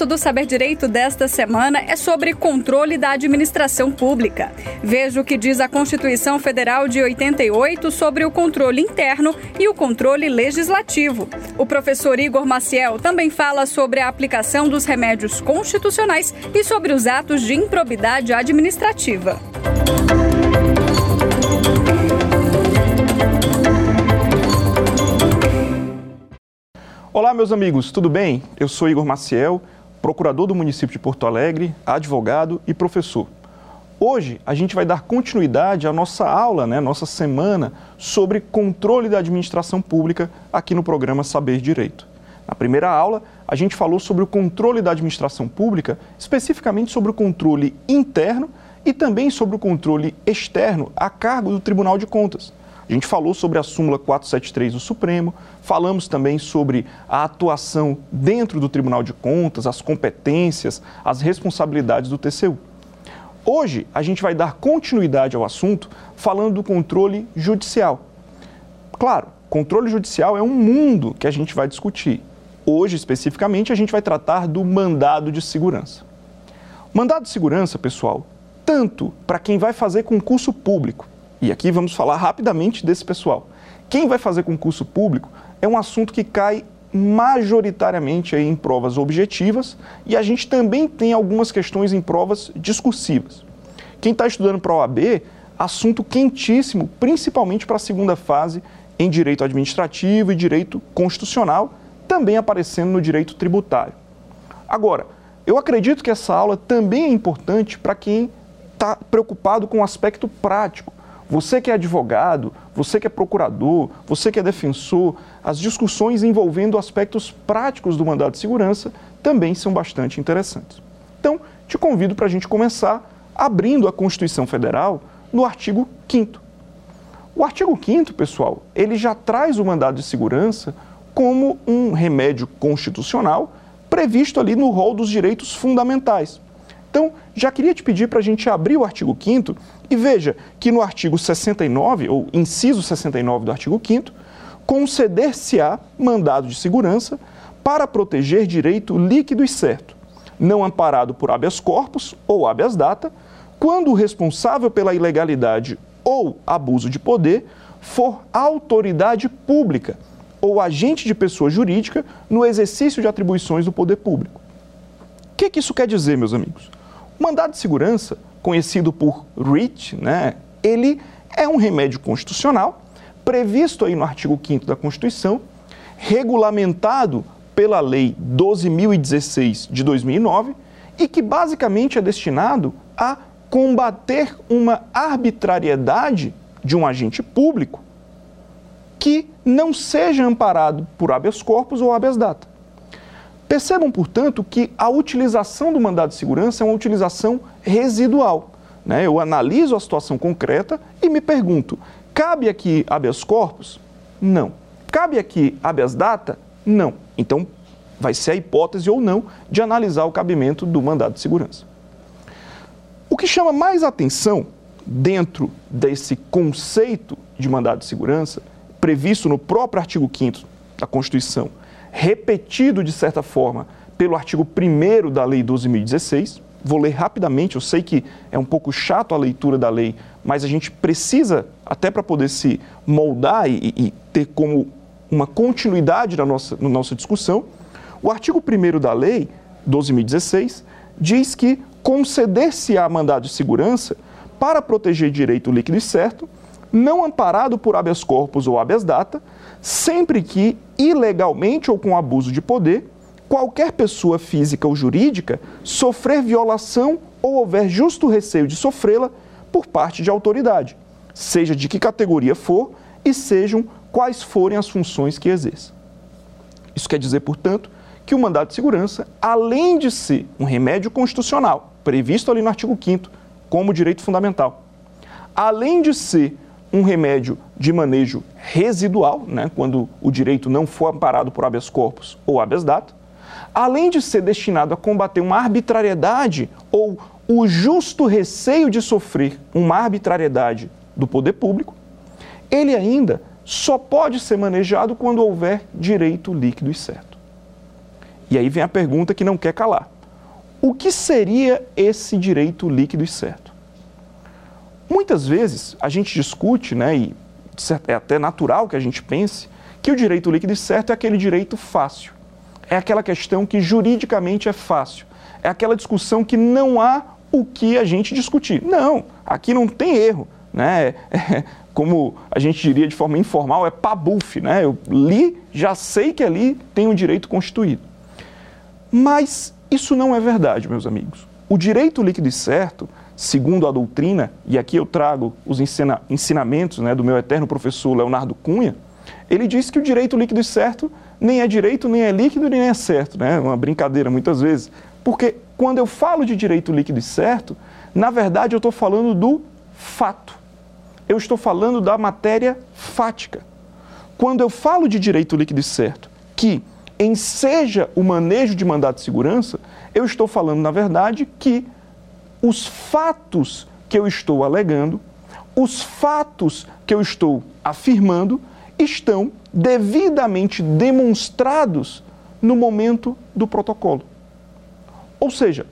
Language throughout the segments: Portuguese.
verso do Saber Direito desta semana é sobre controle da administração pública. Veja o que diz a Constituição Federal de 88 sobre o controle interno e o controle legislativo. O professor Igor Maciel também fala sobre a aplicação dos remédios constitucionais e sobre os atos de improbidade administrativa. Olá, meus amigos, tudo bem? Eu sou Igor Maciel, procurador do município de Porto Alegre, advogado e professor. Hoje a gente vai dar continuidade à nossa aula, né, nossa semana sobre controle da administração pública aqui no programa Saber Direito. Na primeira aula, a gente falou sobre o controle da administração pública, especificamente sobre o controle interno e também sobre o controle externo a cargo do Tribunal de Contas. A gente falou sobre a súmula 473 do Supremo, falamos também sobre a atuação dentro do Tribunal de Contas, as competências, as responsabilidades do TCU. Hoje a gente vai dar continuidade ao assunto falando do controle judicial. Claro, controle judicial é um mundo que a gente vai discutir. Hoje, especificamente, a gente vai tratar do mandado de segurança. Mandado de segurança, pessoal, tanto para quem vai fazer concurso público, e aqui vamos falar rapidamente desse pessoal. Quem vai fazer concurso público é um assunto que cai majoritariamente em provas objetivas e a gente também tem algumas questões em provas discursivas. Quem está estudando para a OAB, assunto quentíssimo, principalmente para a segunda fase em direito administrativo e direito constitucional, também aparecendo no direito tributário. Agora, eu acredito que essa aula também é importante para quem está preocupado com o aspecto prático você que é advogado, você que é procurador, você que é defensor, as discussões envolvendo aspectos práticos do mandado de segurança também são bastante interessantes. Então, te convido para a gente começar abrindo a Constituição Federal no artigo 5 O artigo 5 pessoal, ele já traz o mandado de segurança como um remédio constitucional previsto ali no rol dos direitos fundamentais. Então, já queria te pedir para a gente abrir o artigo 5 e veja que no artigo 69, ou inciso 69 do artigo 5 conceder-se-á mandado de segurança para proteger direito líquido e certo, não amparado por habeas corpus ou habeas data, quando o responsável pela ilegalidade ou abuso de poder for autoridade pública ou agente de pessoa jurídica no exercício de atribuições do poder público. O que, que isso quer dizer, meus amigos? O mandado de segurança, conhecido por REACH, né, ele é um remédio constitucional previsto aí no artigo 5 da Constituição, regulamentado pela Lei 12.016 de 2009 e que basicamente é destinado a combater uma arbitrariedade de um agente público que não seja amparado por habeas corpus ou habeas data. Percebam, portanto, que a utilização do mandado de segurança é uma utilização residual. Né? Eu analiso a situação concreta e me pergunto: cabe aqui habeas corpus? Não. Cabe aqui habeas data? Não. Então, vai ser a hipótese ou não de analisar o cabimento do mandado de segurança. O que chama mais atenção dentro desse conceito de mandado de segurança, previsto no próprio artigo 5 da Constituição, repetido de certa forma pelo artigo 1 da Lei 12.016. Vou ler rapidamente, eu sei que é um pouco chato a leitura da lei, mas a gente precisa, até para poder se moldar e, e, ter como uma continuidade na nossa, na nossa discussão. O artigo 1 da Lei 12.016 diz que conceder-se-á mandado de segurança para proteger direito líquido e certo, não amparado por habeas corpus ou habeas data, sempre que, ilegalmente ou com abuso de poder, qualquer pessoa física ou jurídica sofrer violação ou houver justo receio de sofrê-la por parte de autoridade, seja de que categoria for e sejam quais forem as funções que exerça. Isso quer dizer, portanto, que o mandado de segurança, além de ser um remédio constitucional, previsto ali no artigo 5 como direito fundamental, além de ser um remédio de manejo residual, né, quando o direito não for amparado por habeas corpus ou habeas data, além de ser destinado a combater uma arbitrariedade ou o justo receio de sofrer uma arbitrariedade do poder público, ele ainda só pode ser manejado quando houver direito líquido e certo. E aí vem a pergunta que não quer calar. O que seria esse direito líquido e certo? Muitas vezes a gente discute, né, e é até natural que a gente pense, que o direito líquido e certo é aquele direito fácil. É aquela questão que juridicamente é fácil. É aquela discussão que não há o que a gente discutir. Não, aqui não tem erro. Né? É, como a gente diria de forma informal, é pabuf. Né? Eu li, já sei que ali tem um direito constituído. Mas isso não é verdade, meus amigos. O direito líquido e certo, segundo a doutrina, e aqui eu trago os ensina, ensinamentos né, do meu eterno professor Leonardo Cunha, ele diz que o direito líquido e certo nem é direito, nem é líquido, nem é certo. Né? Uma brincadeira muitas vezes. Porque quando eu falo de direito líquido e certo, na verdade eu estou falando do fato. Eu estou falando da matéria fática. Quando eu falo de direito líquido e certo, que enseja o manejo de mandato de segurança, eu estou falando, na verdade, que os fatos que eu estou alegando, os fatos que eu estou afirmando, estão devidamente demonstrados no momento do protocolo. Ou seja,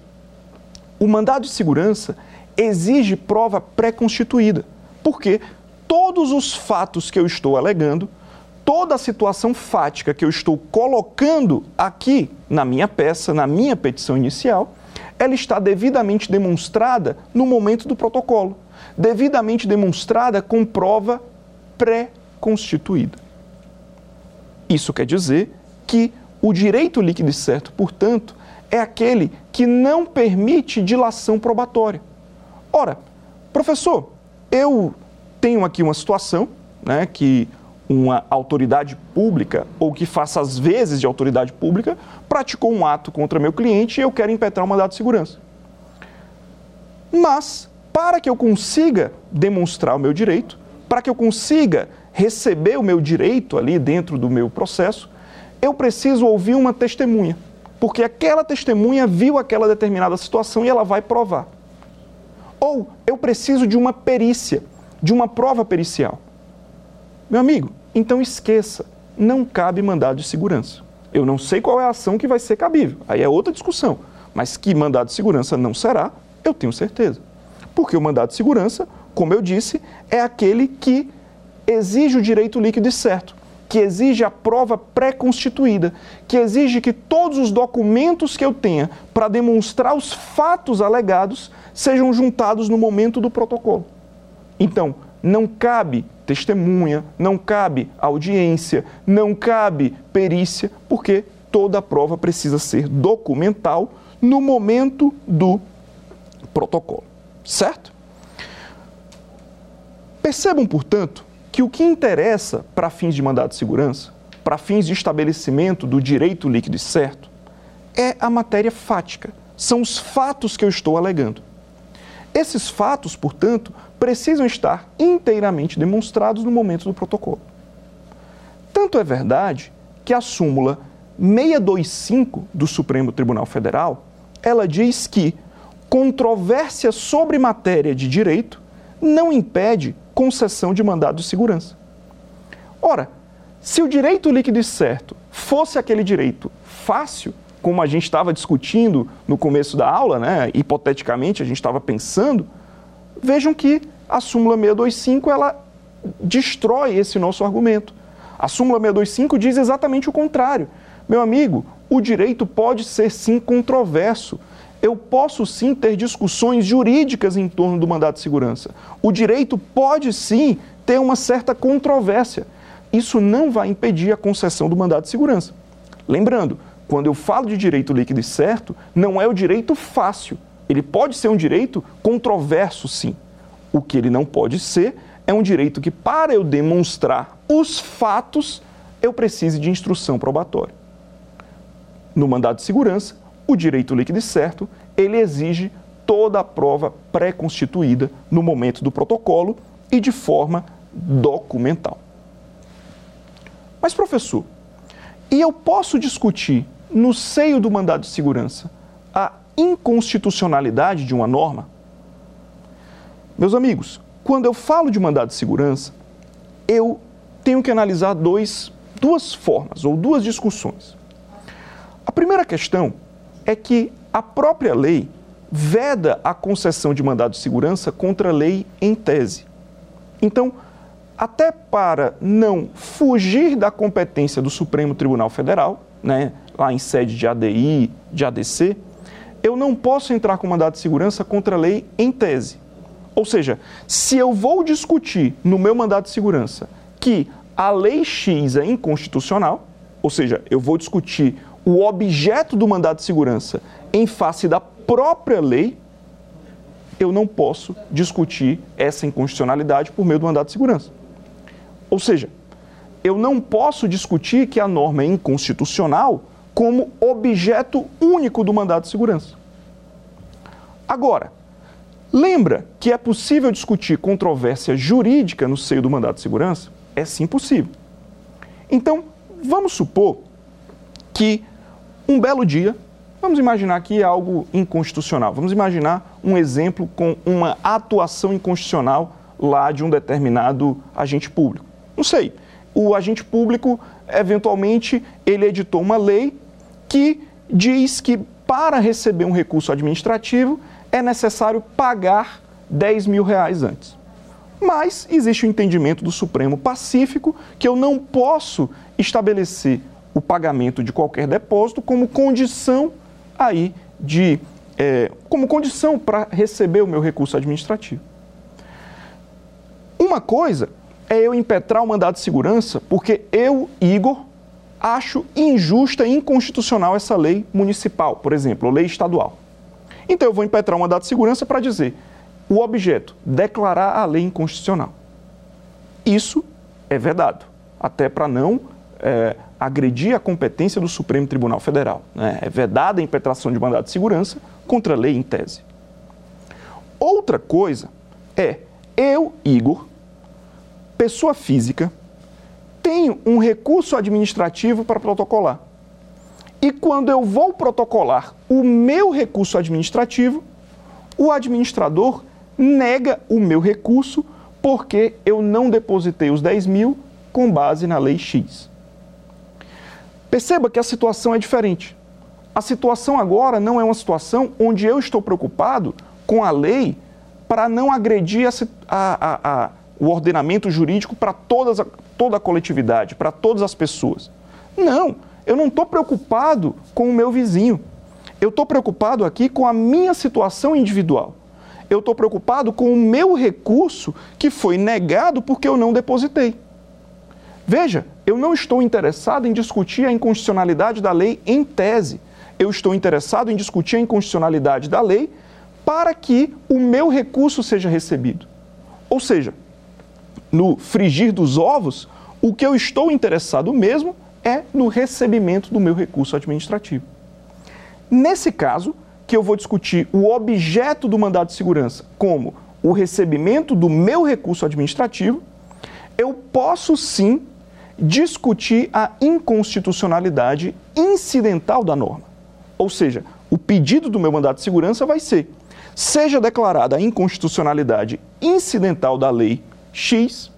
o mandado de segurança exige prova pré-constituída, porque todos os fatos que eu estou alegando toda a situação fática que eu estou colocando aqui na minha peça, na minha petição inicial, ela está devidamente demonstrada no momento do protocolo, devidamente demonstrada com prova pré-constituída. Isso quer dizer que o direito líquido e certo, portanto, é aquele que não permite dilação probatória. Ora, professor, eu tenho aqui uma situação né, que uma autoridade pública ou que faça as vezes de autoridade pública praticou um ato contra meu cliente e eu quero impetrar um mandado de segurança. Mas, para que eu consiga demonstrar o meu direito, para que eu consiga receber o meu direito ali dentro do meu processo, eu preciso ouvir uma testemunha, porque aquela testemunha viu aquela determinada situação e ela vai provar. Ou eu preciso de uma perícia, de uma prova pericial. Meu amigo, então esqueça, não cabe mandado de segurança. Eu não sei qual é a ação que vai ser cabível, aí é outra discussão. Mas que mandado de segurança não será, eu tenho certeza. Porque o mandado de segurança, como eu disse, é aquele que exige o direito líquido e certo, que exige a prova pré-constituída, que exige que todos os documentos que eu tenha para demonstrar os fatos alegados sejam juntados no momento do protocolo. Então, não cabe testemunha, não cabe audiência, não cabe perícia, porque toda a prova precisa ser documental no momento do protocolo. Certo? Percebam, portanto, que o que interessa para fins de mandado de segurança, para fins de estabelecimento do direito líquido e certo, é a matéria fática, são os fatos que eu estou alegando. Esses fatos, portanto, precisam estar inteiramente demonstrados no momento do protocolo. Tanto é verdade que a súmula 625 do Supremo Tribunal Federal, ela diz que controvérsia sobre matéria de direito não impede concessão de mandado de segurança. Ora, se o direito líquido e certo fosse aquele direito fácil, como a gente estava discutindo no começo da aula, né, hipoteticamente a gente estava pensando, vejam que a súmula 625 ela destrói esse nosso argumento. A súmula 625 diz exatamente o contrário. Meu amigo, o direito pode ser sim controverso. Eu posso sim ter discussões jurídicas em torno do mandato de segurança. O direito pode sim ter uma certa controvérsia. Isso não vai impedir a concessão do mandato de segurança. Lembrando, quando eu falo de direito líquido e certo, não é o direito fácil. Ele pode ser um direito controverso, sim. O que ele não pode ser é um direito que, para eu demonstrar os fatos, eu precise de instrução probatória. No mandado de segurança, o direito líquido e certo, ele exige toda a prova pré-constituída no momento do protocolo e de forma documental. Mas, professor, e eu posso discutir no seio do mandado de segurança, inconstitucionalidade de uma norma? Meus amigos, quando eu falo de mandado de segurança, eu tenho que analisar dois, duas formas ou duas discussões. A primeira questão é que a própria lei veda a concessão de mandado de segurança contra a lei em tese. Então, até para não fugir da competência do Supremo Tribunal Federal, né, lá em sede de ADI, de ADC, eu não posso entrar com mandado de segurança contra a lei em tese. Ou seja, se eu vou discutir no meu mandado de segurança que a lei X é inconstitucional, ou seja, eu vou discutir o objeto do mandado de segurança em face da própria lei, eu não posso discutir essa inconstitucionalidade por meio do mandado de segurança. Ou seja, eu não posso discutir que a norma é inconstitucional como objeto único do mandado de segurança. Agora, lembra que é possível discutir controvérsia jurídica no seio do mandado de segurança? É sim possível. Então, vamos supor que um belo dia, vamos imaginar aqui algo inconstitucional, vamos imaginar um exemplo com uma atuação inconstitucional lá de um determinado agente público. Não sei. O agente público, eventualmente, ele editou uma lei que diz que para receber um recurso administrativo é necessário pagar 10 mil reais antes. Mas existe o entendimento do Supremo Pacífico que eu não posso estabelecer o pagamento de qualquer depósito como condição aí de é, como condição para receber o meu recurso administrativo. Uma coisa é eu impetrar o mandado de segurança porque eu, Igor, acho injusta e inconstitucional essa lei municipal, por exemplo, ou lei estadual. Então eu vou impetrar o mandado de segurança para dizer o objeto, declarar a lei inconstitucional. Isso é vedado, até para não é, agredir a competência do Supremo Tribunal Federal. Né? É vedada a impetração de mandado de segurança contra a lei em tese. Outra coisa é eu, Igor, pessoa física, tenho um recurso administrativo para protocolar. E quando eu vou protocolar o meu recurso administrativo, o administrador nega o meu recurso porque eu não depositei os 10 mil com base na lei X. Perceba que a situação é diferente. A situação agora não é uma situação onde eu estou preocupado com a lei para não agredir a, a, a, o ordenamento jurídico para toda a coletividade, para todas as pessoas. Não, eu não estou preocupado com o meu vizinho. Eu estou preocupado aqui com a minha situação individual. Eu estou preocupado com o meu recurso que foi negado porque eu não depositei. Veja, eu não estou interessado em discutir a inconstitucionalidade da lei em tese. Eu estou interessado em discutir a inconstitucionalidade da lei para que o meu recurso seja recebido. Ou seja, no frigir dos ovos, o que eu estou interessado mesmo é no recebimento do meu recurso administrativo. Nesse caso, que eu vou discutir o objeto do mandado de segurança como o recebimento do meu recurso administrativo, eu posso sim discutir a inconstitucionalidade incidental da norma. Ou seja, o pedido do meu mandado de segurança vai ser: seja declarada a inconstitucionalidade incidental da lei X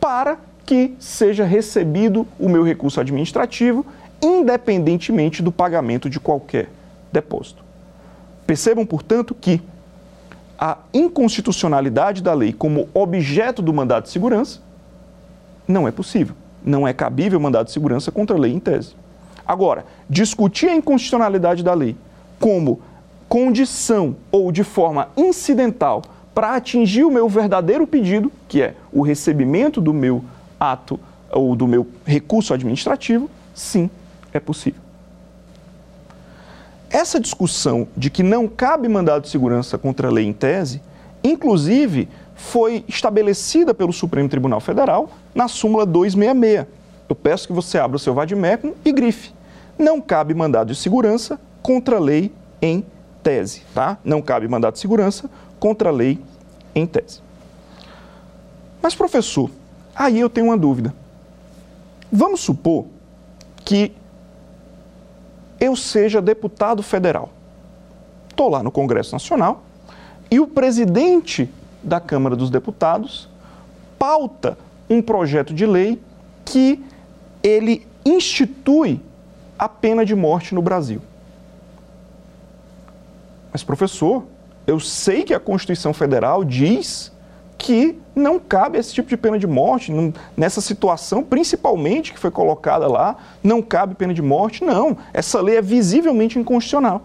para que seja recebido o meu recurso administrativo, independentemente do pagamento de qualquer depósito. Percebam, portanto, que a inconstitucionalidade da lei como objeto do mandado de segurança não é possível. Não é cabível mandado de segurança contra a lei em tese. Agora, discutir a inconstitucionalidade da lei como condição ou de forma incidental para atingir o meu verdadeiro pedido, que é o recebimento do meu ato ou do meu recurso administrativo, sim, é possível. Essa discussão de que não cabe mandado de segurança contra a lei em tese, inclusive foi estabelecida pelo Supremo Tribunal Federal na súmula 266. Eu peço que você abra o seu vademecum e grife. Não cabe mandado de segurança contra a lei em tese, tá? Não cabe mandado de segurança contra a lei em tese. Mas, professor, aí eu tenho uma dúvida. Vamos supor que eu seja deputado federal. Estou lá no Congresso Nacional e o presidente da Câmara dos Deputados pauta um projeto de lei que ele institui a pena de morte no Brasil. Mas, professor, eu sei que a Constituição Federal diz que não cabe esse tipo de pena de morte. Não, nessa situação, principalmente que foi colocada lá, não cabe pena de morte. Não, essa lei é visivelmente inconstitucional.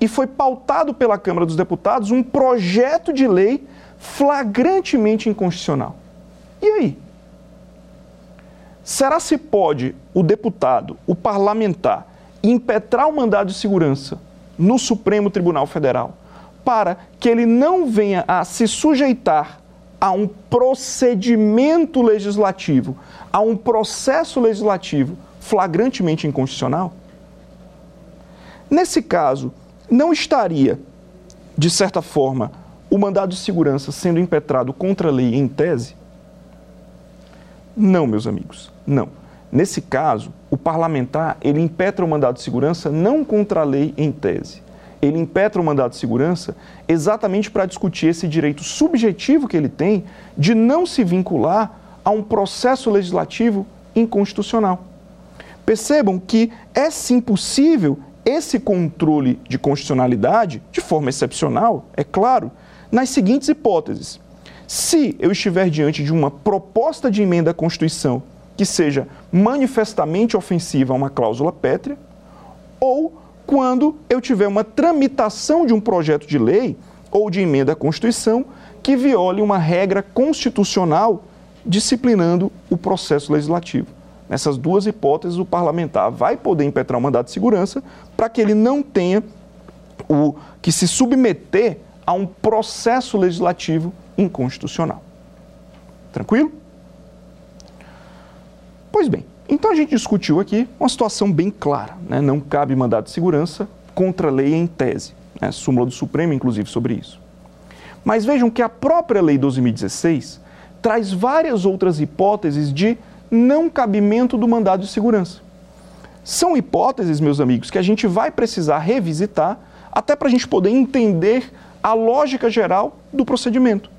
E foi pautado pela Câmara dos Deputados um projeto de lei flagrantemente inconstitucional. E aí? Será se pode o deputado, o parlamentar, impetrar o mandado de segurança no Supremo Tribunal Federal para que ele não venha a se sujeitar a um procedimento legislativo, a um processo legislativo flagrantemente inconstitucional? Nesse caso, não estaria, de certa forma, o mandado de segurança sendo impetrado contra a lei em tese? Não, meus amigos, não. Nesse caso, o parlamentar, ele impetra o mandado de segurança não contra a lei em tese. Ele impetra o mandado de segurança exatamente para discutir esse direito subjetivo que ele tem de não se vincular a um processo legislativo inconstitucional. Percebam que é sim possível esse controle de constitucionalidade, de forma excepcional, é claro, nas seguintes hipóteses. Se eu estiver diante de uma proposta de emenda à Constituição que seja manifestamente ofensiva a uma cláusula pétrea, ou quando eu tiver uma tramitação de um projeto de lei ou de emenda à Constituição que viole uma regra constitucional disciplinando o processo legislativo. Nessas duas hipóteses, o parlamentar vai poder impetrar um mandato de segurança para que ele não tenha o que se submeter a um processo legislativo inconstitucional. Tranquilo? Pois bem, então a gente discutiu aqui uma situação bem clara. Né? Não cabe mandado de segurança contra a lei em tese. Né? Súmula do Supremo, inclusive, sobre isso. Mas vejam que a própria Lei 12.016 traz várias outras hipóteses de não cabimento do mandado de segurança. São hipóteses, meus amigos, que a gente vai precisar revisitar até para a gente poder entender a lógica geral do procedimento.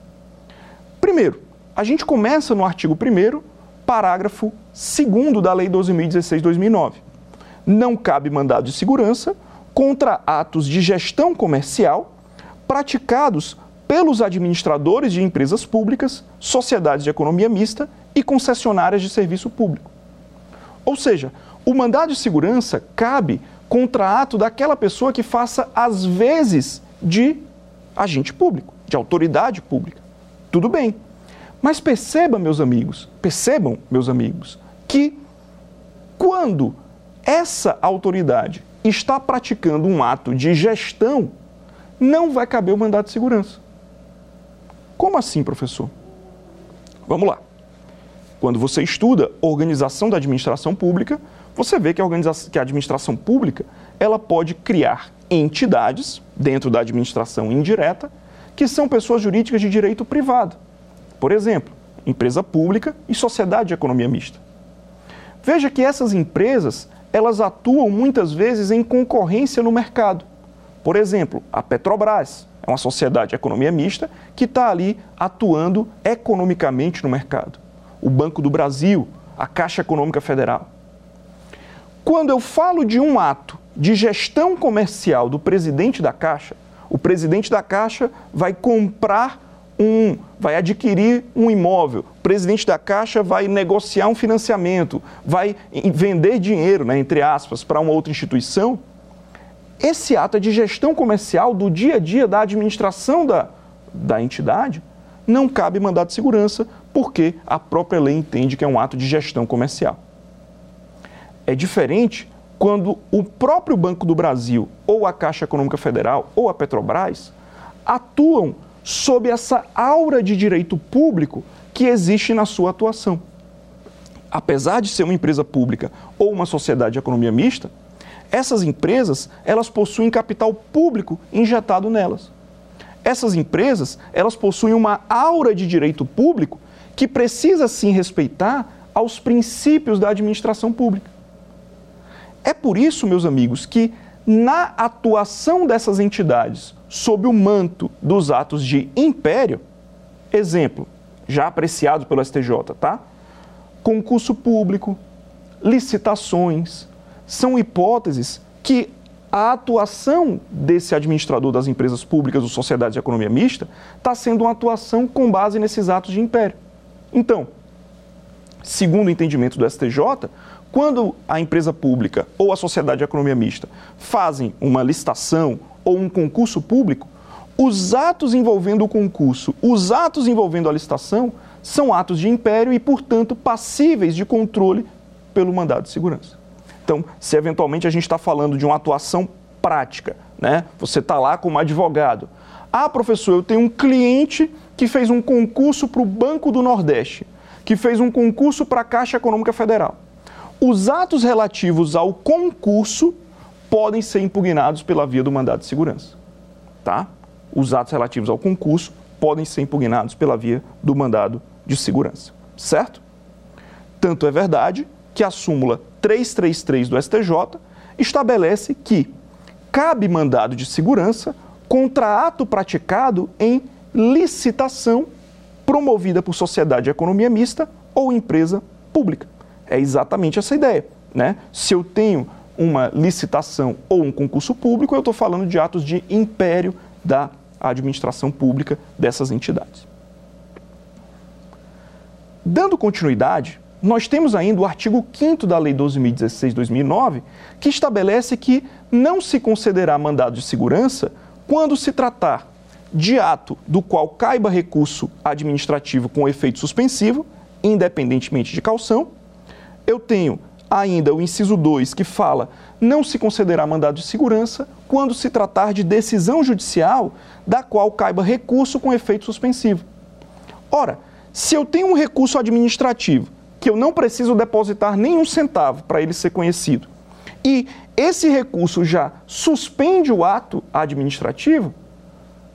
Primeiro, a gente começa no artigo 1 parágrafo 2 da Lei 12.016-2009. Não cabe mandado de segurança contra atos de gestão comercial praticados pelos administradores de empresas públicas, sociedades de economia mista e concessionárias de serviço público. Ou seja, o mandado de segurança cabe contra ato daquela pessoa que faça as vezes de agente público, de autoridade pública. Tudo bem. Mas perceba, meus amigos, percebam, meus amigos, que quando essa autoridade está praticando um ato de gestão, não vai caber o mandato de segurança. Como assim, professor? Vamos lá. Quando você estuda organização da administração pública, você vê que a, que a administração pública ela pode criar entidades dentro da administração indireta que são pessoas jurídicas de direito privado por exemplo, empresa pública e sociedade de economia mista. Veja que essas empresas, elas atuam muitas vezes em concorrência no mercado. Por exemplo, a Petrobras é uma sociedade de economia mista que está ali atuando economicamente no mercado. O Banco do Brasil, a Caixa Econômica Federal. Quando eu falo de um ato de gestão comercial do presidente da Caixa, o presidente da Caixa vai comprar um vai adquirir um imóvel, o presidente da Caixa vai negociar um financiamento, vai vender dinheiro, né, entre aspas, para uma outra instituição. Esse ato é de gestão comercial do dia a dia da administração da, da entidade. Não cabe mandado de segurança, porque a própria lei entende que é um ato de gestão comercial. É diferente quando o próprio Banco do Brasil, ou a Caixa Econômica Federal, ou a Petrobras atuam sob essa aura de direito público que existe na sua atuação. Apesar de ser uma empresa pública ou uma sociedade de economia mista, essas empresas, elas possuem capital público injetado nelas. Essas empresas, elas possuem uma aura de direito público que precisa sim respeitar aos princípios da administração pública. É por isso, meus amigos, que na atuação dessas entidades sob o manto dos atos de império, exemplo, já apreciado pelo STJ, tá? Concurso público, licitações, são hipóteses que a atuação desse administrador das empresas públicas ou sociedades de economia mista está sendo uma atuação com base nesses atos de império. Então, segundo o entendimento do STJ, quando a empresa pública ou a sociedade de economia mista fazem uma licitação ou um concurso público, os atos envolvendo o concurso, os atos envolvendo a licitação, são atos de império e, portanto, passíveis de controle pelo mandado de segurança. Então, se eventualmente a gente está falando de uma atuação prática, né? Você está lá como advogado. Ah, professor, eu tenho um cliente que fez um concurso para o Banco do Nordeste, que fez um concurso para a Caixa Econômica Federal. Os atos relativos ao concurso podem ser impugnados pela via do mandado de segurança. Tá? Os atos relativos ao concurso podem ser impugnados pela via do mandado de segurança. Certo? Tanto é verdade que a súmula 333 do STJ estabelece que cabe mandado de segurança contra ato praticado em licitação promovida por sociedade de economia mista ou empresa pública. É exatamente essa ideia. Né? Se eu tenho uma licitação ou um concurso público, eu estou falando de atos de império da administração pública dessas entidades. Dando continuidade, nós temos ainda o artigo 5 da Lei 12.016-2009, que estabelece que não se concederá mandado de segurança quando se tratar de ato do qual caiba recurso administrativo com efeito suspensivo, independentemente de calção, eu tenho ainda o inciso 2, que fala não se considerar mandado de segurança quando se tratar de decisão judicial da qual caiba recurso com efeito suspensivo. Ora, se eu tenho um recurso administrativo que eu não preciso depositar nenhum centavo para ele ser conhecido, e esse recurso já suspende o ato administrativo,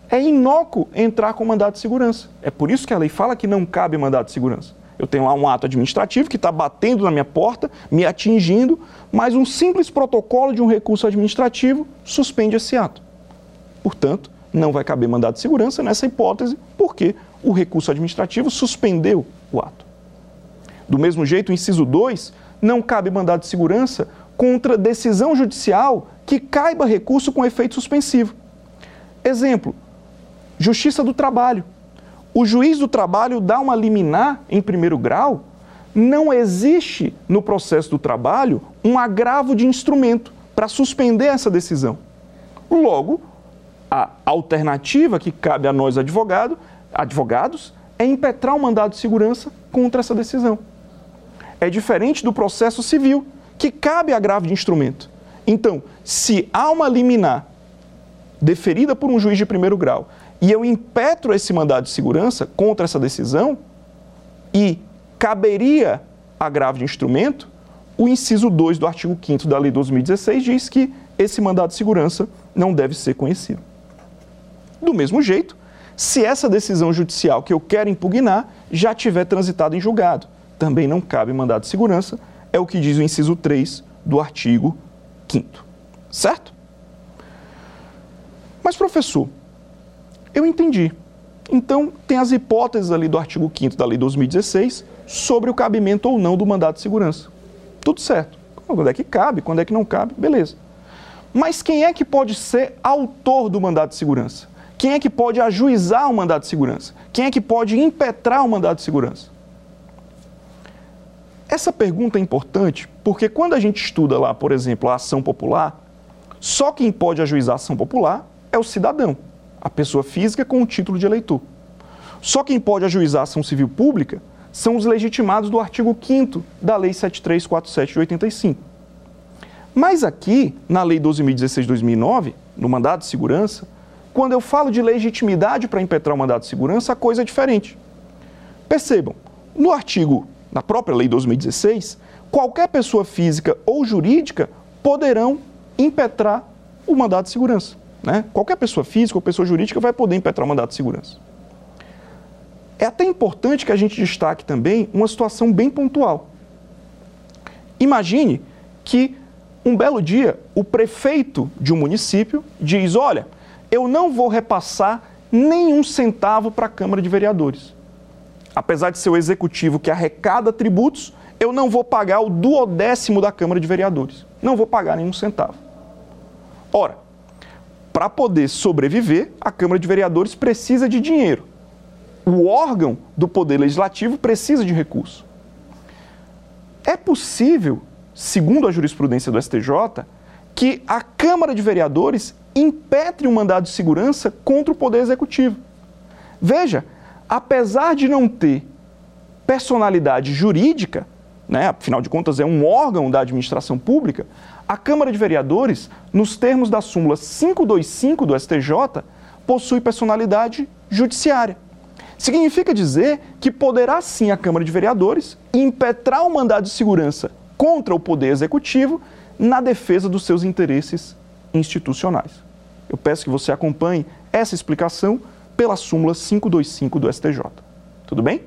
é inócuo entrar com mandado de segurança. É por isso que a lei fala que não cabe mandado de segurança. Eu tenho lá um ato administrativo que está batendo na minha porta, me atingindo, mas um simples protocolo de um recurso administrativo suspende esse ato. Portanto, não vai caber mandado de segurança nessa hipótese, porque o recurso administrativo suspendeu o ato. Do mesmo jeito, o inciso 2, não cabe mandado de segurança contra decisão judicial que caiba recurso com efeito suspensivo. Exemplo: Justiça do Trabalho o juiz do trabalho dá uma liminar em primeiro grau, não existe no processo do trabalho um agravo de instrumento para suspender essa decisão. Logo, a alternativa que cabe a nós advogado, advogados é impetrar um mandado de segurança contra essa decisão. É diferente do processo civil, que cabe agravo de instrumento. Então, se há uma liminar deferida por um juiz de primeiro grau e eu impetro esse mandado de segurança contra essa decisão e caberia agravo de instrumento, o inciso 2 do artigo 5 da Lei 2016 diz que esse mandado de segurança não deve ser conhecido. Do mesmo jeito, se essa decisão judicial que eu quero impugnar já tiver transitado em julgado, também não cabe mandado de segurança, é o que diz o inciso 3 do artigo 5 Certo? Mas, professor, eu entendi. Então, tem as hipóteses ali do artigo 5 da Lei 2016 sobre o cabimento ou não do mandado de segurança. Tudo certo. Quando é que cabe, quando é que não cabe, beleza. Mas quem é que pode ser autor do mandado de segurança? Quem é que pode ajuizar o mandado de segurança? Quem é que pode impetrar o mandado de segurança? Essa pergunta é importante porque quando a gente estuda lá, por exemplo, a ação popular, só quem pode ajuizar a ação popular é o cidadão a pessoa física com o título de eleitor. Só quem pode ajuizar ação civil pública são os legitimados do artigo 5 da Lei 7347 de 85. Mas aqui, na Lei 12.016-2009, no mandado de segurança, quando eu falo de legitimidade para impetrar o mandado de segurança, a coisa é diferente. Percebam, no artigo, na própria Lei 2016, qualquer pessoa física ou jurídica poderão impetrar o mandado de segurança. Né? Qualquer pessoa física ou pessoa jurídica vai poder impetrar um mandato de segurança. É até importante que a gente destaque também uma situação bem pontual. Imagine que um belo dia o prefeito de um município diz: Olha, eu não vou repassar nenhum centavo para a Câmara de Vereadores. Apesar de ser o executivo que arrecada tributos, eu não vou pagar o duodécimo da Câmara de Vereadores. Não vou pagar nenhum centavo. Ora, para poder sobreviver, a Câmara de Vereadores precisa de dinheiro. O órgão do Poder Legislativo precisa de recurso. É possível, segundo a jurisprudência do STJ, que a Câmara de Vereadores impetre um mandado de segurança contra o Poder Executivo. Veja, apesar de não ter personalidade jurídica, né, afinal de contas é um órgão da administração pública, a Câmara de Vereadores, nos termos da súmula 525 do STJ, possui personalidade judiciária. Significa dizer que poderá sim a Câmara de Vereadores impetrar um mandado de segurança contra o Poder Executivo na defesa dos seus interesses institucionais. Eu peço que você acompanhe essa explicação pela súmula 525 do STJ. Tudo bem?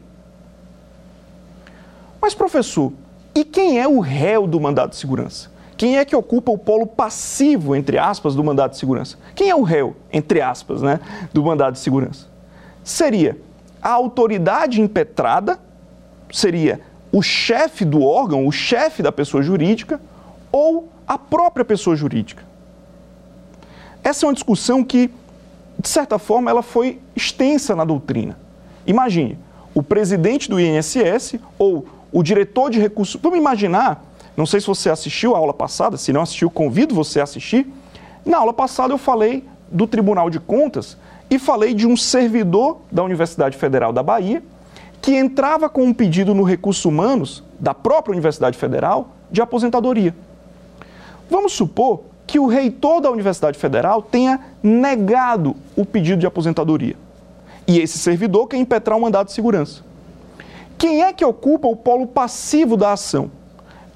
Mas, professor, e quem é o réu do mandado de segurança? Quem é que ocupa o polo passivo, entre aspas, do mandado de segurança? Quem é o réu, entre aspas, né, do mandado de segurança? Seria a autoridade impetrada, seria o chefe do órgão, o chefe da pessoa jurídica, ou a própria pessoa jurídica. Essa é uma discussão que, de certa forma, ela foi extensa na doutrina. Imagine, o presidente do INSS ou o diretor de recursos. Vamos imaginar, não sei se você assistiu a aula passada, se não assistiu, convido você a assistir. Na aula passada eu falei do Tribunal de Contas e falei de um servidor da Universidade Federal da Bahia que entrava com um pedido no Recursos Humanos da própria Universidade Federal de aposentadoria. Vamos supor que o reitor da Universidade Federal tenha negado o pedido de aposentadoria. E esse servidor quer impetrar um mandado de segurança. Quem é que ocupa o polo passivo da ação?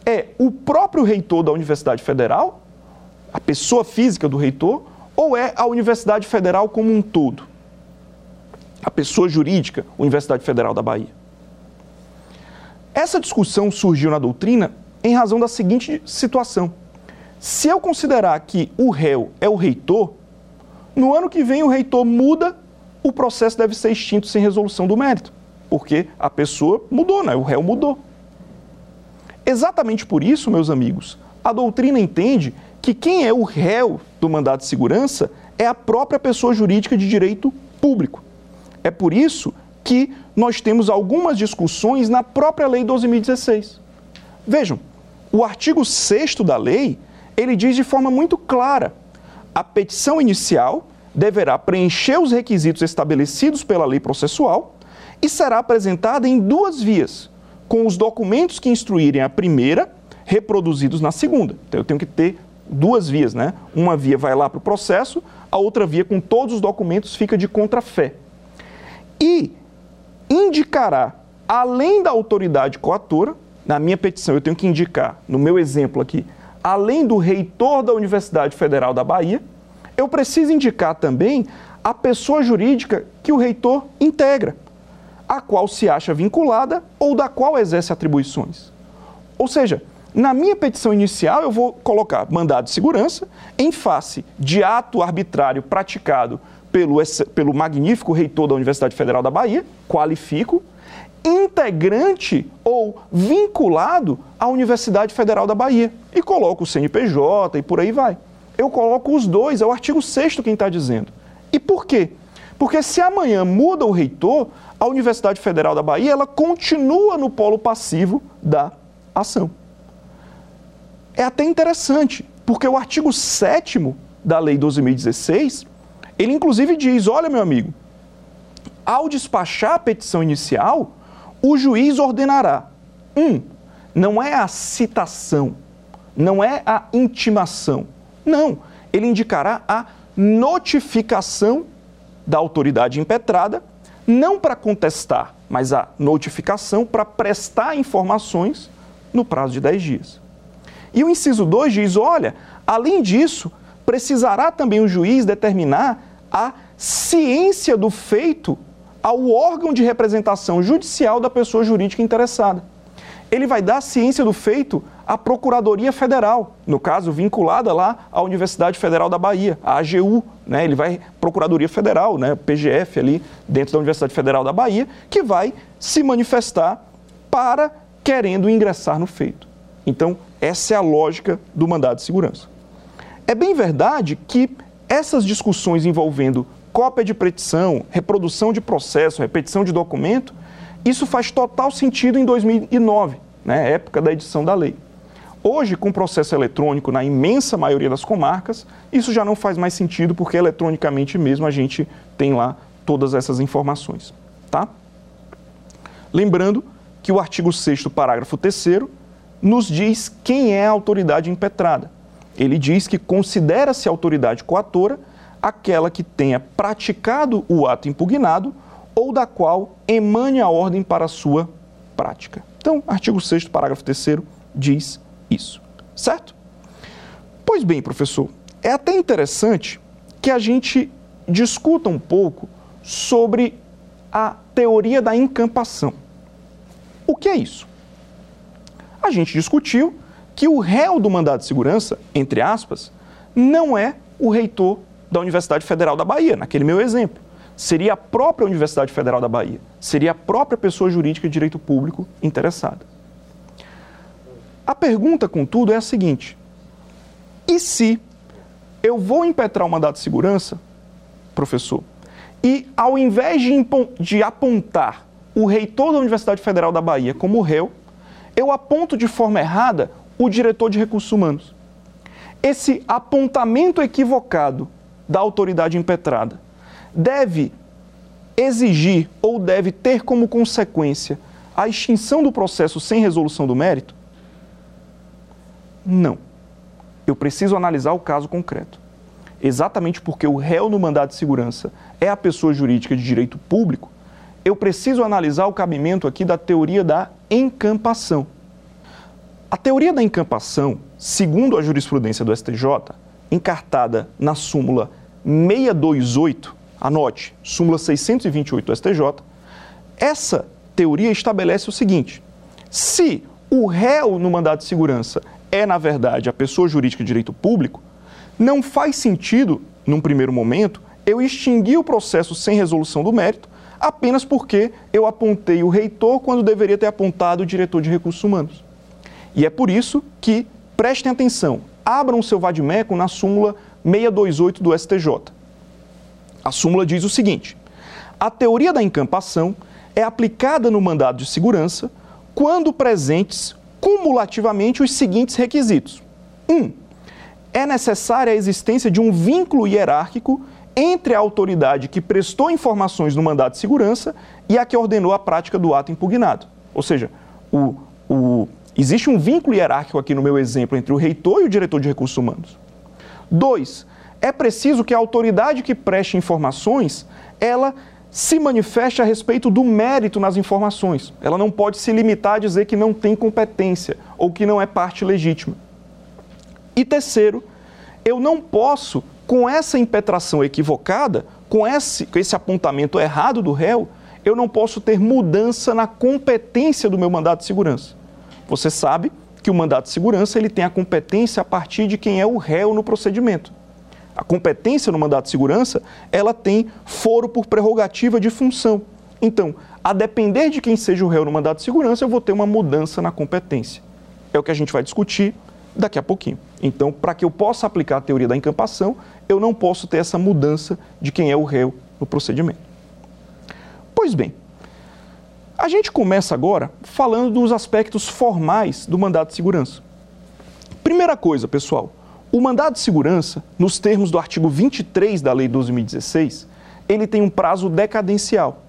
É o próprio reitor da Universidade Federal, a pessoa física do reitor, ou é a Universidade Federal como um todo? A pessoa jurídica, Universidade Federal da Bahia. Essa discussão surgiu na doutrina em razão da seguinte situação. Se eu considerar que o réu é o reitor, no ano que vem o reitor muda, o processo deve ser extinto sem resolução do mérito, porque a pessoa mudou, né? o réu mudou. Exatamente por isso, meus amigos, a doutrina entende que quem é o réu do mandado de segurança é a própria pessoa jurídica de direito público. É por isso que nós temos algumas discussões na própria Lei 12.016. Vejam, o artigo 6 da lei ele diz de forma muito clara: a petição inicial deverá preencher os requisitos estabelecidos pela lei processual e será apresentada em duas vias, com os documentos que instruírem a primeira reproduzidos na segunda. Então eu tenho que ter duas vias, né? Uma via vai lá para o processo, a outra via com todos os documentos fica de contrafé. E indicará, além da autoridade coatora, na minha petição eu tenho que indicar, no meu exemplo aqui, além do reitor da Universidade Federal da Bahia, eu preciso indicar também a pessoa jurídica que o reitor integra, a qual se acha vinculada ou da qual exerce atribuições. Ou seja, na minha petição inicial, eu vou colocar mandado de segurança em face de ato arbitrário praticado pelo, pelo magnífico reitor da Universidade Federal da Bahia, qualifico, integrante ou vinculado à Universidade Federal da Bahia. E coloco o CNPJ e por aí vai. Eu coloco os dois, é o artigo 6 quem está dizendo. E por quê? Porque se amanhã muda o reitor, a Universidade Federal da Bahia ela continua no polo passivo da ação. É até interessante, porque o artigo 7 da Lei 12.016, ele inclusive diz: olha, meu amigo, ao despachar a petição inicial, o juiz ordenará: um, não é a citação, não é a intimação. Não, ele indicará a notificação da autoridade impetrada, não para contestar, mas a notificação para prestar informações no prazo de 10 dias. E o inciso 2 diz: olha, além disso, precisará também o juiz determinar a ciência do feito ao órgão de representação judicial da pessoa jurídica interessada. Ele vai dar ciência do feito à Procuradoria Federal, no caso vinculada lá à Universidade Federal da Bahia, a AGU, né? Ele vai Procuradoria Federal, né, PGF ali dentro da Universidade Federal da Bahia, que vai se manifestar para querendo ingressar no feito. Então, essa é a lógica do mandado de segurança. É bem verdade que essas discussões envolvendo cópia de petição, reprodução de processo, repetição de documento, isso faz total sentido em 2009, né, época da edição da lei. Hoje, com o processo eletrônico na imensa maioria das comarcas, isso já não faz mais sentido porque eletronicamente mesmo a gente tem lá todas essas informações, tá? Lembrando que o artigo 6 parágrafo 3 nos diz quem é a autoridade impetrada. Ele diz que considera-se autoridade coatora aquela que tenha praticado o ato impugnado ou da qual emane a ordem para a sua prática. Então, artigo 6 parágrafo 3 diz isso, certo? Pois bem, professor, é até interessante que a gente discuta um pouco sobre a teoria da encampação. O que é isso? A gente discutiu que o réu do mandado de segurança, entre aspas, não é o reitor da Universidade Federal da Bahia, naquele meu exemplo. Seria a própria Universidade Federal da Bahia, seria a própria pessoa jurídica de direito público interessada. A pergunta, contudo, é a seguinte: e se eu vou impetrar o mandado de segurança, professor, e ao invés de, de apontar o reitor da Universidade Federal da Bahia como réu, eu aponto de forma errada o diretor de recursos humanos. Esse apontamento equivocado da autoridade impetrada deve exigir ou deve ter como consequência a extinção do processo sem resolução do mérito? Não. Eu preciso analisar o caso concreto. Exatamente porque o réu no mandado de segurança é a pessoa jurídica de direito público, eu preciso analisar o cabimento aqui da teoria da encampação. A teoria da encampação, segundo a jurisprudência do STJ, encartada na súmula 628, anote, súmula 628 do STJ, essa teoria estabelece o seguinte: se o réu no mandado de segurança é, na verdade, a pessoa jurídica de direito público, não faz sentido, num primeiro momento, eu extinguir o processo sem resolução do mérito apenas porque eu apontei o reitor quando deveria ter apontado o diretor de recursos humanos. E é por isso que, prestem atenção, abram seu vademecum na súmula 628 do STJ. A súmula diz o seguinte: a teoria da encampação é aplicada no mandado de segurança quando presentes cumulativamente os seguintes requisitos. 1. Um, é necessária a existência de um vínculo hierárquico entre a autoridade que prestou informações no mandado de segurança e a que ordenou a prática do ato impugnado. Ou seja, o, o, existe um vínculo hierárquico aqui no meu exemplo entre o reitor e o diretor de recursos humanos. Dois, é preciso que a autoridade que preste informações, ela se manifeste a respeito do mérito nas informações. Ela não pode se limitar a dizer que não tem competência ou que não é parte legítima. E terceiro, eu não posso, com essa impetração equivocada, com esse, com esse apontamento errado do réu, eu não posso ter mudança na competência do meu mandato de segurança. Você sabe que o mandato de segurança ele tem a competência a partir de quem é o réu no procedimento. A competência no mandato de segurança, ela tem foro por prerrogativa de função. Então, a depender de quem seja o réu no mandato de segurança, eu vou ter uma mudança na competência. É o que a gente vai discutir daqui a pouquinho. Então, para que eu possa aplicar a teoria da encampação, eu não posso ter essa mudança de quem é o réu no procedimento. Pois bem, a gente começa agora falando dos aspectos formais do mandato de segurança. Primeira coisa, pessoal, o mandado de segurança, nos termos do artigo 23 da Lei 12.016, ele tem um prazo decadencial.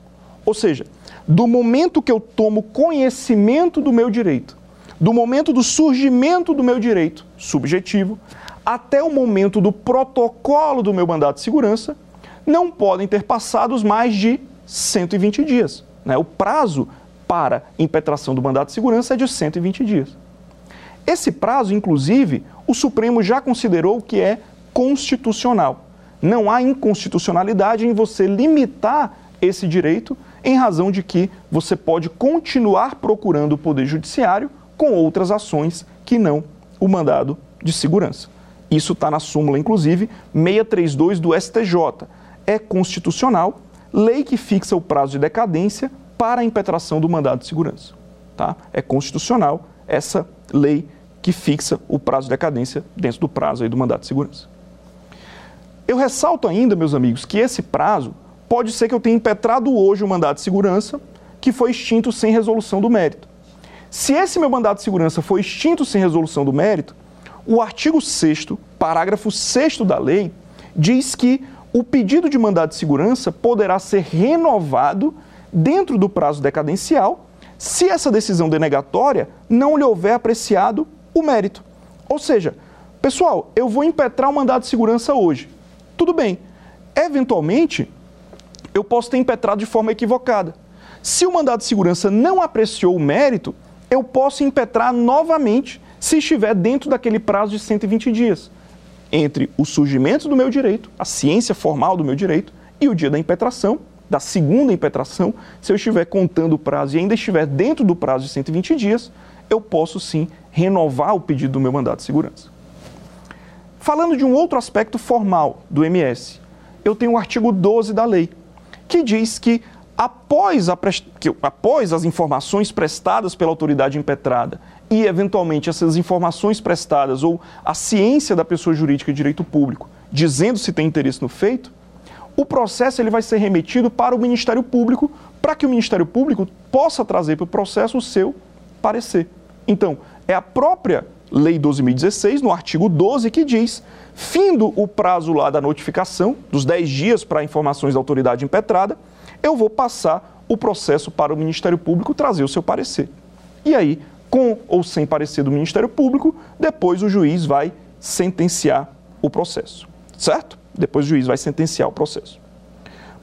Ou seja, do momento que eu tomo conhecimento do meu direito, do momento do surgimento do meu direito subjetivo, até o momento do protocolo do meu mandato de segurança, não podem ter passados mais de 120 dias. Né? O prazo para impetração do mandato de segurança é de 120 dias. Esse prazo, inclusive, o Supremo já considerou que é constitucional. Não há inconstitucionalidade em você limitar esse direito em razão de que você pode continuar procurando o Poder Judiciário com outras ações que não o mandado de segurança. Isso está na súmula, inclusive, 632 do STJ. É constitucional, lei que fixa o prazo de decadência para a impetração do mandado de segurança. Tá? É constitucional essa lei que fixa o prazo de decadência dentro do prazo aí do mandato de segurança. Eu ressalto ainda, meus amigos, que esse prazo pode ser que eu tenha impetrado hoje o mandato de segurança que foi extinto sem resolução do mérito. Se esse meu mandato de segurança foi extinto sem resolução do mérito, o artigo 6 parágrafo 6 da lei, diz que o pedido de mandado de segurança poderá ser renovado dentro do prazo decadencial se essa decisão denegatória não lhe houver apreciado o mérito. Ou seja, pessoal, eu vou impetrar o mandado de segurança hoje. Tudo bem. Eventualmente, eu posso ter impetrado de forma equivocada. Se o mandado de segurança não apreciou o mérito, eu posso impetrar novamente se estiver dentro daquele prazo de 120 dias, entre o surgimento do meu direito, a ciência formal do meu direito, e o dia da impetração, da segunda impetração, se eu estiver contando o prazo e ainda estiver dentro do prazo de 120 dias, eu posso sim renovar o pedido do meu mandato de segurança. Falando de um outro aspecto formal do MS, eu tenho o artigo 12 da lei, que diz que após, a, que após as informações prestadas pela autoridade impetrada e, eventualmente, essas informações prestadas ou a ciência da pessoa jurídica de direito público dizendo se tem interesse no feito, o processo ele vai ser remetido para o Ministério Público para que o Ministério Público possa trazer para o processo o seu parecer. Então, é a própria Lei 12.016, no artigo 12, que diz, findo o prazo lá da notificação, dos 10 dias para informações da autoridade impetrada, eu vou passar o processo para o Ministério Público trazer o seu parecer. E aí, com ou sem parecer do Ministério Público, depois o juiz vai sentenciar o processo. Certo? Depois o juiz vai sentenciar o processo.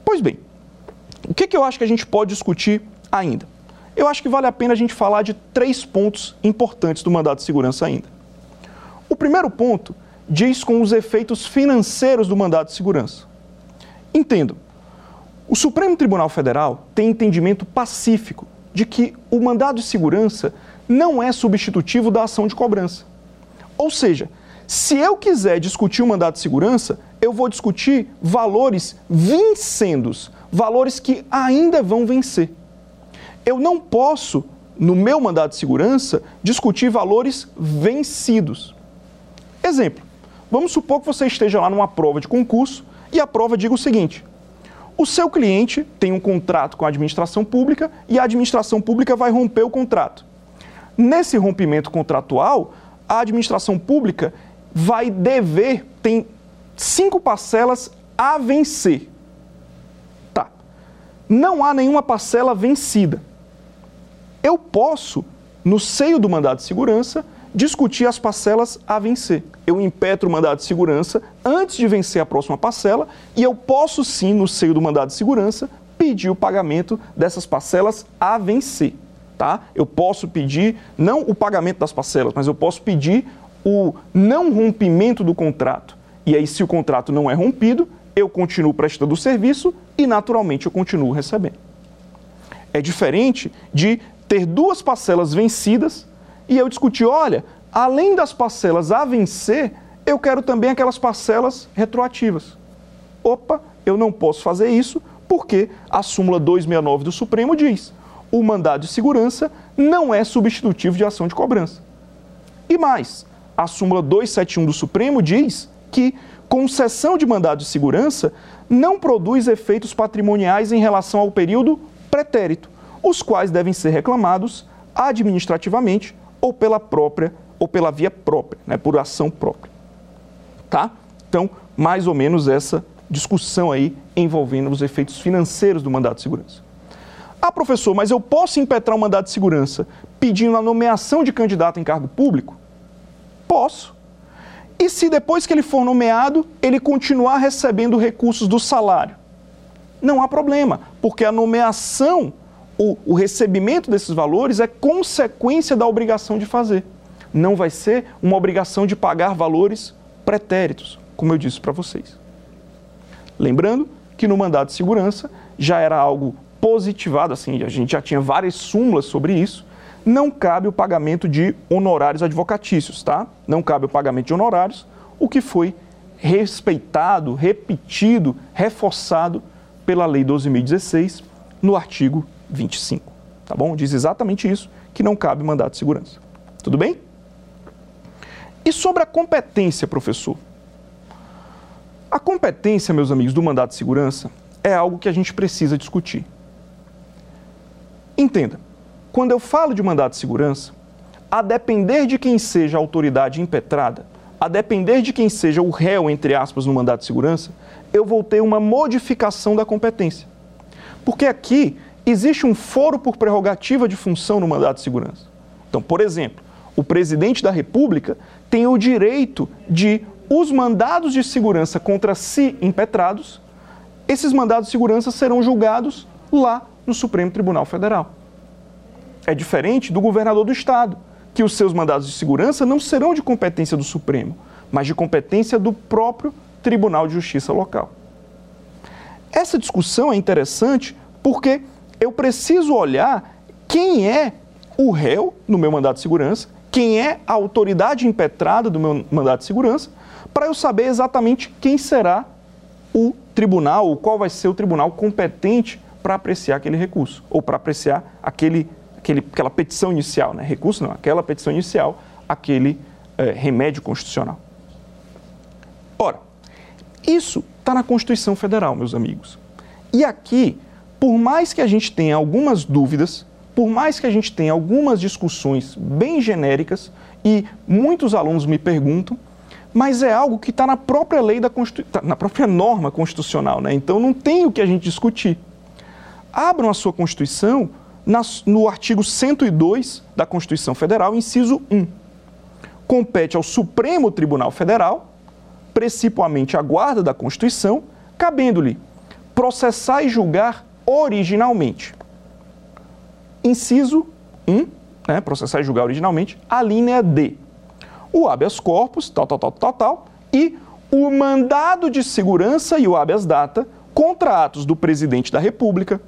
Pois bem, o que, que eu acho que a gente pode discutir ainda? Eu acho que vale a pena a gente falar de três pontos importantes do mandato de segurança ainda. O primeiro ponto diz com os efeitos financeiros do mandato de segurança. Entendo, o Supremo Tribunal Federal tem entendimento pacífico de que o mandado de segurança não é substitutivo da ação de cobrança. Ou seja, se eu quiser discutir o mandado de segurança, eu vou discutir valores vincendos, valores que ainda vão vencer. Eu não posso, no meu mandado de segurança, discutir valores vencidos. Exemplo: vamos supor que você esteja lá numa prova de concurso e a prova diga o seguinte: o seu cliente tem um contrato com a administração pública e a administração pública vai romper o contrato. Nesse rompimento contratual, a administração pública vai dever, tem cinco parcelas a vencer. Tá. Não há nenhuma parcela vencida. Eu posso, no seio do mandado de segurança, discutir as parcelas a vencer. Eu impetro o mandado de segurança antes de vencer a próxima parcela e eu posso sim, no seio do mandado de segurança, pedir o pagamento dessas parcelas a vencer. Tá? Eu posso pedir não o pagamento das parcelas, mas eu posso pedir o não rompimento do contrato. E aí, se o contrato não é rompido, eu continuo prestando o serviço e, naturalmente, eu continuo recebendo. É diferente de ter duas parcelas vencidas e eu discuti, olha, além das parcelas a vencer, eu quero também aquelas parcelas retroativas. Opa, eu não posso fazer isso porque a súmula 269 do Supremo diz: o mandado de segurança não é substitutivo de ação de cobrança. E mais, a súmula 271 do Supremo diz que concessão de mandado de segurança não produz efeitos patrimoniais em relação ao período pretérito, os quais devem ser reclamados administrativamente ou pela própria ou pela via própria, né, por ação própria. Tá? Então, mais ou menos essa discussão aí envolvendo os efeitos financeiros do mandato de segurança. Ah, professor, mas eu posso impetrar um mandato de segurança pedindo a nomeação de candidato em cargo público? Posso. E se depois que ele for nomeado, ele continuar recebendo recursos do salário? Não há problema, porque a nomeação o, o recebimento desses valores é consequência da obrigação de fazer. Não vai ser uma obrigação de pagar valores pretéritos, como eu disse para vocês. Lembrando que no mandato de segurança já era algo positivado, assim, a gente já tinha várias súmulas sobre isso, não cabe o pagamento de honorários advocatícios, tá? Não cabe o pagamento de honorários, o que foi respeitado, repetido, reforçado pela Lei 12.016 no artigo 25. Tá bom? Diz exatamente isso, que não cabe mandato de segurança. Tudo bem? E sobre a competência, professor? A competência, meus amigos, do mandato de segurança é algo que a gente precisa discutir. Entenda, quando eu falo de mandato de segurança, a depender de quem seja a autoridade impetrada, a depender de quem seja o réu, entre aspas, no mandato de segurança, eu vou ter uma modificação da competência. Porque aqui existe um foro por prerrogativa de função no mandato de segurança. Então, por exemplo, o presidente da República tem o direito de os mandados de segurança contra si impetrados, esses mandados de segurança serão julgados lá no Supremo Tribunal Federal. É diferente do governador do estado, que os seus mandados de segurança não serão de competência do Supremo, mas de competência do próprio Tribunal de Justiça local. Essa discussão é interessante porque eu preciso olhar quem é o réu no meu mandato de segurança, quem é a autoridade impetrada do meu mandato de segurança, para eu saber exatamente quem será o tribunal, qual vai ser o tribunal competente para apreciar aquele recurso, ou para apreciar aquele, aquele, aquela petição inicial, né? recurso não, aquela petição inicial, aquele é, remédio constitucional. Ora, isso está na Constituição Federal, meus amigos. E aqui, por mais que a gente tenha algumas dúvidas, por mais que a gente tenha algumas discussões bem genéricas, e muitos alunos me perguntam, mas é algo que está na própria lei da Constitu... Tá na própria norma constitucional, né? Então não tem o que a gente discutir. Abram a sua Constituição no artigo 102 da Constituição Federal, inciso 1. Compete ao Supremo Tribunal Federal, principalmente a guarda da Constituição, cabendo-lhe processar e julgar originalmente. Inciso 1, né, processar e julgar originalmente, a linha D o habeas corpus, tal, tal, tal, tal, tal, e o mandado de segurança e o habeas data contra atos do presidente da República,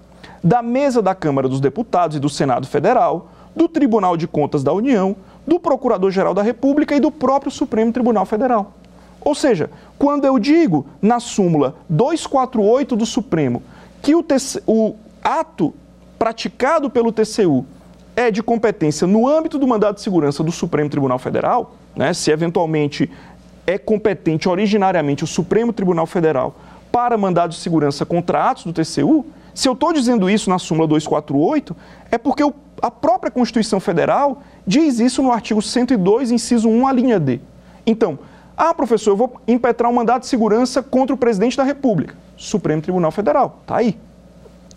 da mesa da Câmara dos Deputados e do Senado Federal, do Tribunal de Contas da União, do Procurador-Geral da República e do próprio Supremo Tribunal Federal. Ou seja, quando eu digo na súmula 248 do Supremo que o, TC, o ato praticado pelo TCU é de competência no âmbito do mandado de segurança do Supremo Tribunal Federal, né, se eventualmente é competente originariamente o Supremo Tribunal Federal para mandado de segurança contra atos do TCU, se eu estou dizendo isso na súmula 248, é porque o, a própria Constituição Federal diz isso no artigo 102, inciso 1, a linha D. Então, ah, professor, eu vou impetrar um mandado de segurança contra o presidente da República. Supremo Tribunal Federal, tá aí.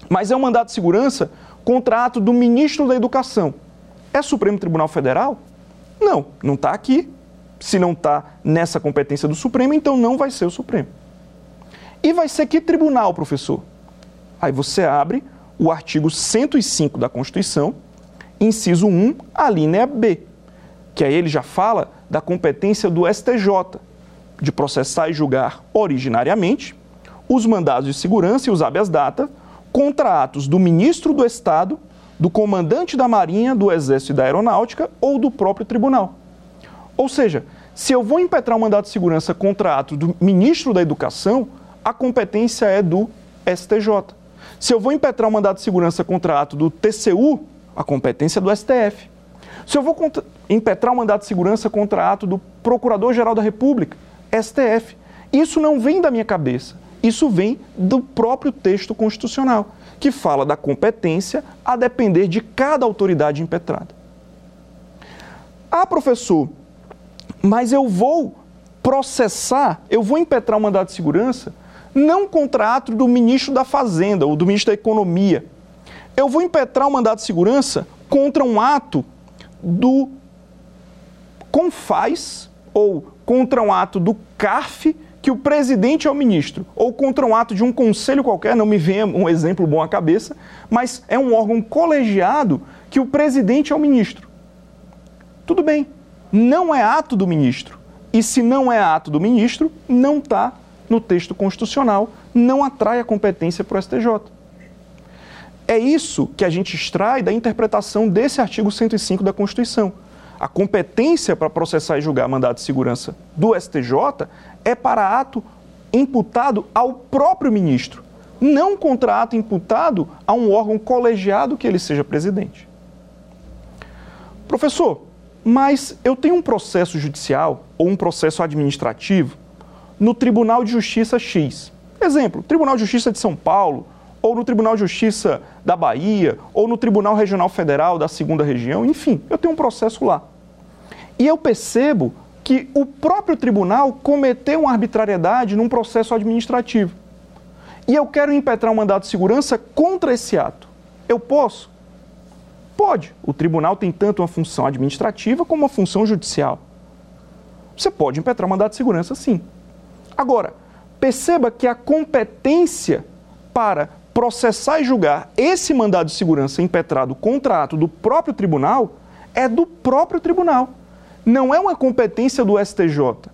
Mas é um mandado de segurança contra ato do ministro da Educação. É Supremo Tribunal Federal? Não, não está aqui. Se não está nessa competência do Supremo, então não vai ser o Supremo. E vai ser que tribunal, professor? Aí você abre o artigo 105 da Constituição, inciso 1, a linha B, que aí ele já fala da competência do STJ de processar e julgar originariamente os mandados de segurança e os habeas data contra atos do ministro do Estado do comandante da Marinha, do Exército e da Aeronáutica ou do próprio tribunal. Ou seja, se eu vou impetrar um mandato de segurança contra ato do ministro da Educação, a competência é do STJ. Se eu vou impetrar um mandato de segurança contra ato do TCU, a competência é do STF. Se eu vou impetrar um mandato de segurança contra ato do Procurador-Geral da República, STF. Isso não vem da minha cabeça, isso vem do próprio texto constitucional que fala da competência a depender de cada autoridade impetrada. Ah, professor, mas eu vou processar, eu vou impetrar um mandato de segurança não contra ato do ministro da Fazenda ou do ministro da Economia. Eu vou impetrar um mandato de segurança contra um ato do CONFAS ou contra um ato do CARF que o presidente é o ministro, ou contra um ato de um conselho qualquer, não me venha um exemplo bom à cabeça, mas é um órgão colegiado que o presidente é o ministro. Tudo bem, não é ato do ministro. E se não é ato do ministro, não está no texto constitucional, não atrai a competência para o STJ. É isso que a gente extrai da interpretação desse artigo 105 da Constituição. A competência para processar e julgar mandado de segurança do STJ é para ato imputado ao próprio ministro, não contra ato imputado a um órgão colegiado que ele seja presidente. Professor, mas eu tenho um processo judicial ou um processo administrativo no Tribunal de Justiça X. Exemplo, Tribunal de Justiça de São Paulo, ou no Tribunal de Justiça da Bahia, ou no Tribunal Regional Federal da segunda região, enfim, eu tenho um processo lá. E eu percebo que o próprio tribunal cometeu uma arbitrariedade num processo administrativo. E eu quero impetrar um mandado de segurança contra esse ato. Eu posso? Pode. O tribunal tem tanto uma função administrativa como uma função judicial. Você pode impetrar um mandado de segurança, sim. Agora, perceba que a competência para processar e julgar esse mandado de segurança impetrado contra ato do próprio tribunal é do próprio tribunal. Não é uma competência do STJ.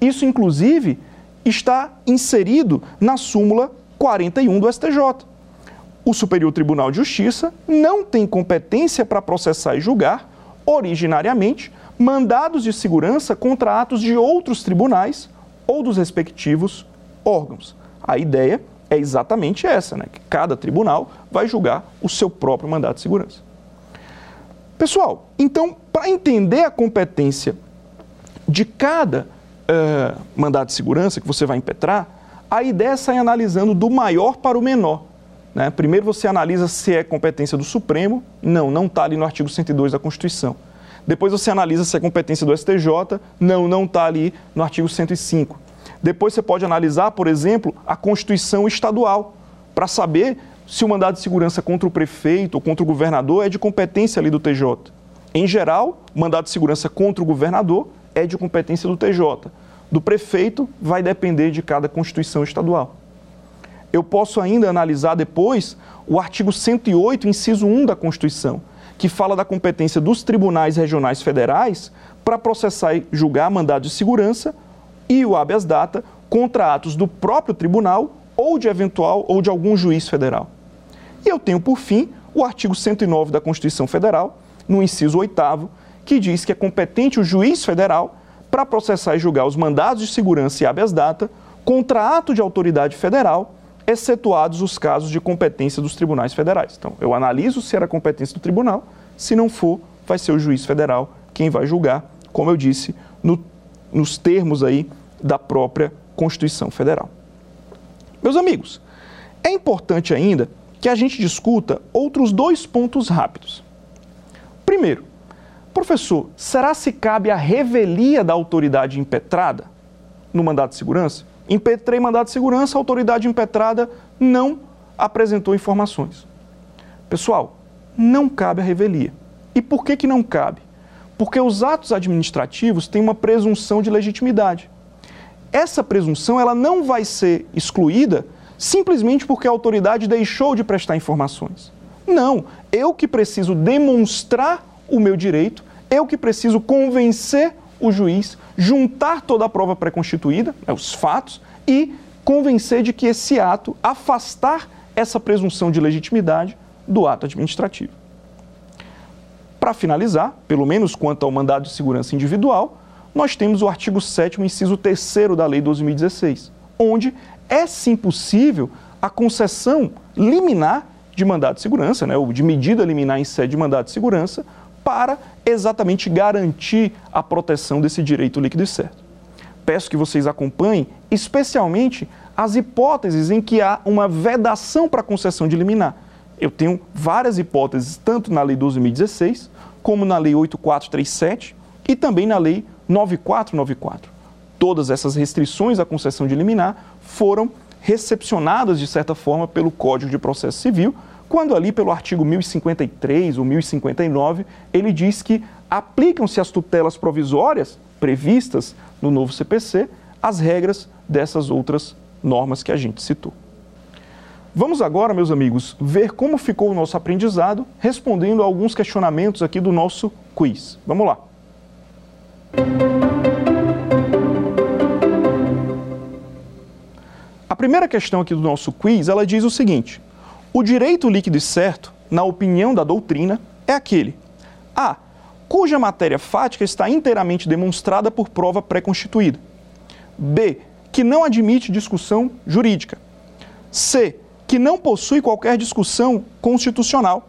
Isso, inclusive, está inserido na súmula 41 do STJ. O Superior Tribunal de Justiça não tem competência para processar e julgar, originariamente, mandados de segurança contra atos de outros tribunais ou dos respectivos órgãos. A ideia é exatamente essa, né? que cada tribunal vai julgar o seu próprio mandato de segurança. Pessoal, então, para entender a competência de cada uh, mandato de segurança que você vai impetrar, a ideia é sair analisando do maior para o menor. Né? Primeiro você analisa se é competência do Supremo. Não, não está ali no artigo 102 da Constituição. Depois você analisa se é competência do STJ. Não, não está ali no artigo 105. Depois você pode analisar, por exemplo, a Constituição estadual, para saber se o mandado de segurança contra o prefeito ou contra o governador é de competência ali do TJ. Em geral, o mandado de segurança contra o governador é de competência do TJ do prefeito vai depender de cada Constituição estadual. Eu posso ainda analisar depois o artigo 108, inciso 1 da Constituição, que fala da competência dos tribunais regionais federais para processar e julgar mandado de segurança e o habeas data contra atos do próprio tribunal ou de eventual ou de algum juiz federal. E eu tenho, por fim, o artigo 109 da Constituição Federal, no inciso 8 que diz que é competente o juiz federal para processar e julgar os mandados de segurança e habeas data contra ato de autoridade federal, excetuados os casos de competência dos tribunais federais. Então, eu analiso se era competência do tribunal, se não for, vai ser o juiz federal quem vai julgar, como eu disse, no, nos termos aí da própria Constituição Federal. Meus amigos, é importante ainda que a gente discuta outros dois pontos rápidos. Primeiro, Professor, será se cabe a revelia da autoridade impetrada no mandado de segurança? Impetrei mandado de segurança, a autoridade impetrada não apresentou informações. Pessoal, não cabe a revelia. E por que, que não cabe? Porque os atos administrativos têm uma presunção de legitimidade. Essa presunção ela não vai ser excluída simplesmente porque a autoridade deixou de prestar informações. Não, eu que preciso demonstrar o meu direito eu que preciso convencer o juiz, juntar toda a prova pré-constituída, né, os fatos, e convencer de que esse ato, afastar essa presunção de legitimidade do ato administrativo. Para finalizar, pelo menos quanto ao mandado de segurança individual, nós temos o artigo 7 inciso 3 da Lei 2016, onde é sim possível a concessão liminar de mandado de segurança, né, ou de medida liminar em sede de mandado de segurança, para exatamente garantir a proteção desse direito líquido e certo. Peço que vocês acompanhem, especialmente as hipóteses em que há uma vedação para concessão de liminar. Eu tenho várias hipóteses, tanto na Lei 12.016, como na Lei 8437 e também na Lei 9494. Todas essas restrições à concessão de liminar foram recepcionadas, de certa forma, pelo Código de Processo Civil, quando ali pelo artigo 1053 ou 1059, ele diz que aplicam-se as tutelas provisórias previstas no novo CPC as regras dessas outras normas que a gente citou. Vamos agora, meus amigos, ver como ficou o nosso aprendizado respondendo a alguns questionamentos aqui do nosso quiz. Vamos lá. A primeira questão aqui do nosso quiz, ela diz o seguinte: o direito líquido e certo, na opinião da doutrina, é aquele A. cuja matéria fática está inteiramente demonstrada por prova pré-constituída. B. que não admite discussão jurídica. C. que não possui qualquer discussão constitucional.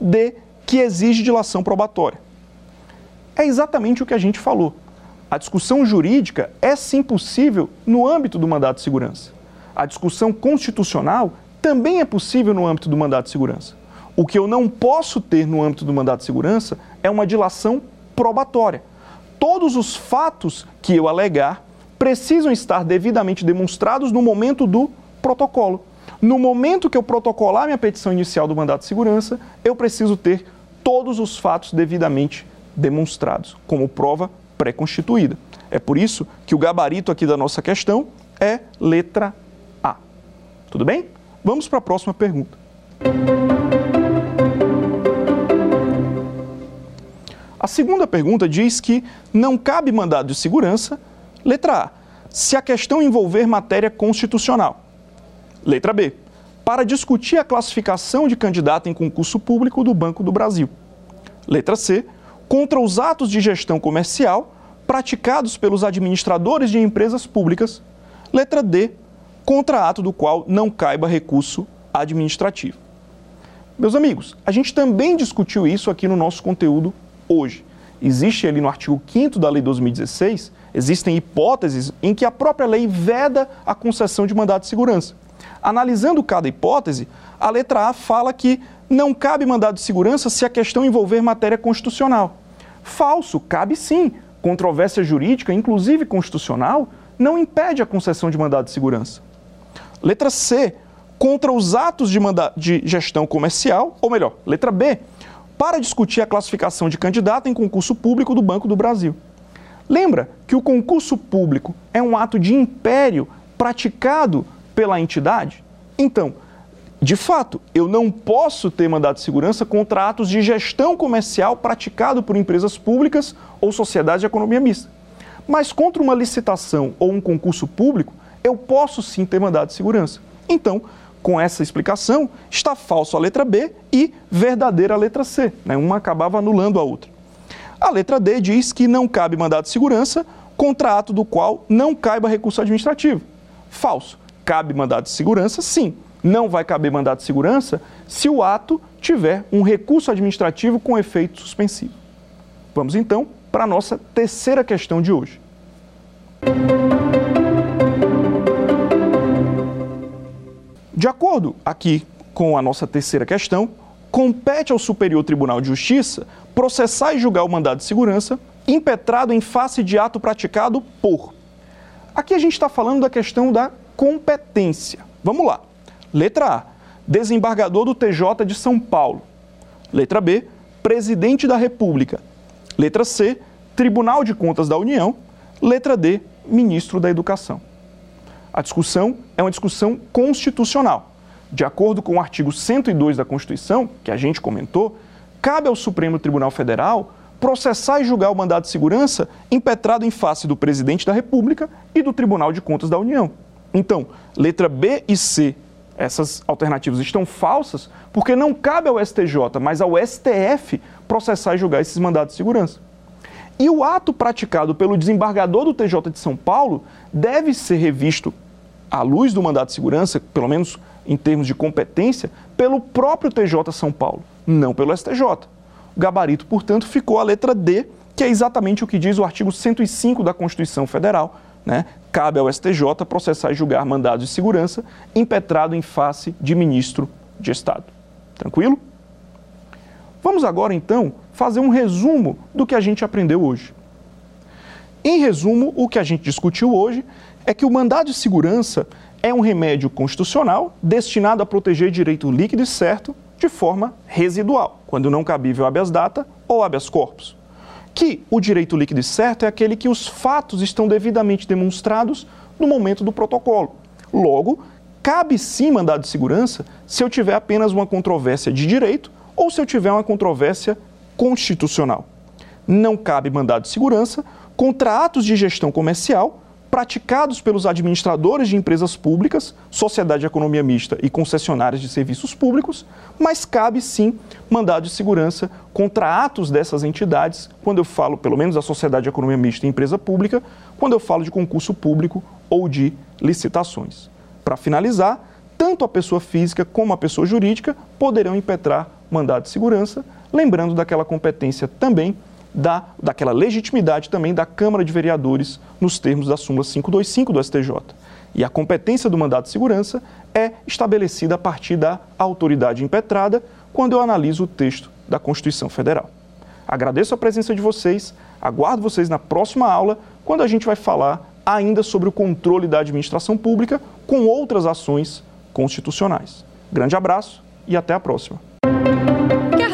D. que exige dilação probatória. é exatamente o que a gente falou. A discussão jurídica é sim possível no âmbito do mandato de segurança. A discussão constitucional também é possível no âmbito do mandato de segurança. O que eu não posso ter no âmbito do mandato de segurança é uma dilação probatória. Todos os fatos que eu alegar precisam estar devidamente demonstrados no momento do protocolo. No momento que eu protocolar minha petição inicial do mandato de segurança, eu preciso ter todos os fatos devidamente demonstrados, como prova pré-constituída. É por isso que o gabarito aqui da nossa questão é letra A. Tudo bem? Vamos para a próxima pergunta. A segunda pergunta diz que não cabe mandado de segurança, letra A, se a questão envolver matéria constitucional. Letra B, para discutir a classificação de candidato em concurso público do Banco do Brasil. Letra C, contra os atos de gestão comercial praticados pelos administradores de empresas públicas. Letra D, contra ato do qual não caiba recurso administrativo. Meus amigos, a gente também discutiu isso aqui no nosso conteúdo hoje. Existe ali no artigo 5 da Lei 2016, existem hipóteses em que a própria lei veda a concessão de mandado de segurança. Analisando cada hipótese, a letra A fala que não cabe mandado de segurança se a questão envolver matéria constitucional. Falso, cabe sim. Controvérsia jurídica, inclusive constitucional, não impede a concessão de mandado de segurança. Letra C, contra os atos de, de gestão comercial, ou melhor, letra B, para discutir a classificação de candidato em concurso público do Banco do Brasil. Lembra que o concurso público é um ato de império praticado pela entidade? Então, de fato, eu não posso ter mandado de segurança contra atos de gestão comercial praticado por empresas públicas ou sociedades de economia mista. Mas contra uma licitação ou um concurso público, eu posso sim ter mandado de segurança. Então, com essa explicação, está falso a letra B e verdadeira a letra C. Né? Uma acabava anulando a outra. A letra D diz que não cabe mandado de segurança contra ato do qual não caiba recurso administrativo. Falso. Cabe mandado de segurança, sim não vai caber mandado de segurança se o ato tiver um recurso administrativo com efeito suspensivo. Vamos então para a nossa terceira questão de hoje. De acordo aqui com a nossa terceira questão, compete ao Superior Tribunal de Justiça processar e julgar o mandado de segurança impetrado em face de ato praticado por. Aqui a gente está falando da questão da competência. Vamos lá. Letra A, desembargador do TJ de São Paulo. Letra B, presidente da República. Letra C, Tribunal de Contas da União. Letra D, ministro da Educação. A discussão é uma discussão constitucional. De acordo com o artigo 102 da Constituição, que a gente comentou, cabe ao Supremo Tribunal Federal processar e julgar o mandado de segurança impetrado em face do presidente da República e do Tribunal de Contas da União. Então, letra B e C essas alternativas estão falsas porque não cabe ao STJ, mas ao STF processar e julgar esses mandados de segurança. E o ato praticado pelo desembargador do TJ de São Paulo deve ser revisto à luz do mandato de segurança, pelo menos em termos de competência, pelo próprio TJ São Paulo, não pelo STJ. O gabarito, portanto, ficou a letra D, que é exatamente o que diz o artigo 105 da Constituição Federal, né? cabe ao STJ processar e julgar mandados de segurança impetrado em face de ministro de Estado. Tranquilo? Vamos agora, então, fazer um resumo do que a gente aprendeu hoje. Em resumo, o que a gente discutiu hoje é que o mandado de segurança é um remédio constitucional destinado a proteger direito líquido e certo de forma residual, quando não cabível habeas data ou habeas corpus que o direito líquido e certo é aquele que os fatos estão devidamente demonstrados no momento do protocolo. Logo, cabe sim mandado de segurança se eu tiver apenas uma controvérsia de direito ou se eu tiver uma controvérsia constitucional. Não cabe mandado de segurança contra atos de gestão comercial praticados pelos administradores de empresas públicas, sociedade de economia mista e concessionárias de serviços públicos, mas cabe sim mandado de segurança contra atos dessas entidades, quando eu falo, pelo menos, da sociedade de economia mista e empresa pública, quando eu falo de concurso público ou de licitações. Para finalizar, tanto a pessoa física como a pessoa jurídica poderão impetrar mandado de segurança, lembrando daquela competência também da, daquela legitimidade também da Câmara de Vereadores nos termos da súmula 525 do STJ. E a competência do mandato de segurança é estabelecida a partir da autoridade impetrada quando eu analiso o texto da Constituição Federal. Agradeço a presença de vocês, aguardo vocês na próxima aula, quando a gente vai falar ainda sobre o controle da administração pública com outras ações constitucionais. Grande abraço e até a próxima.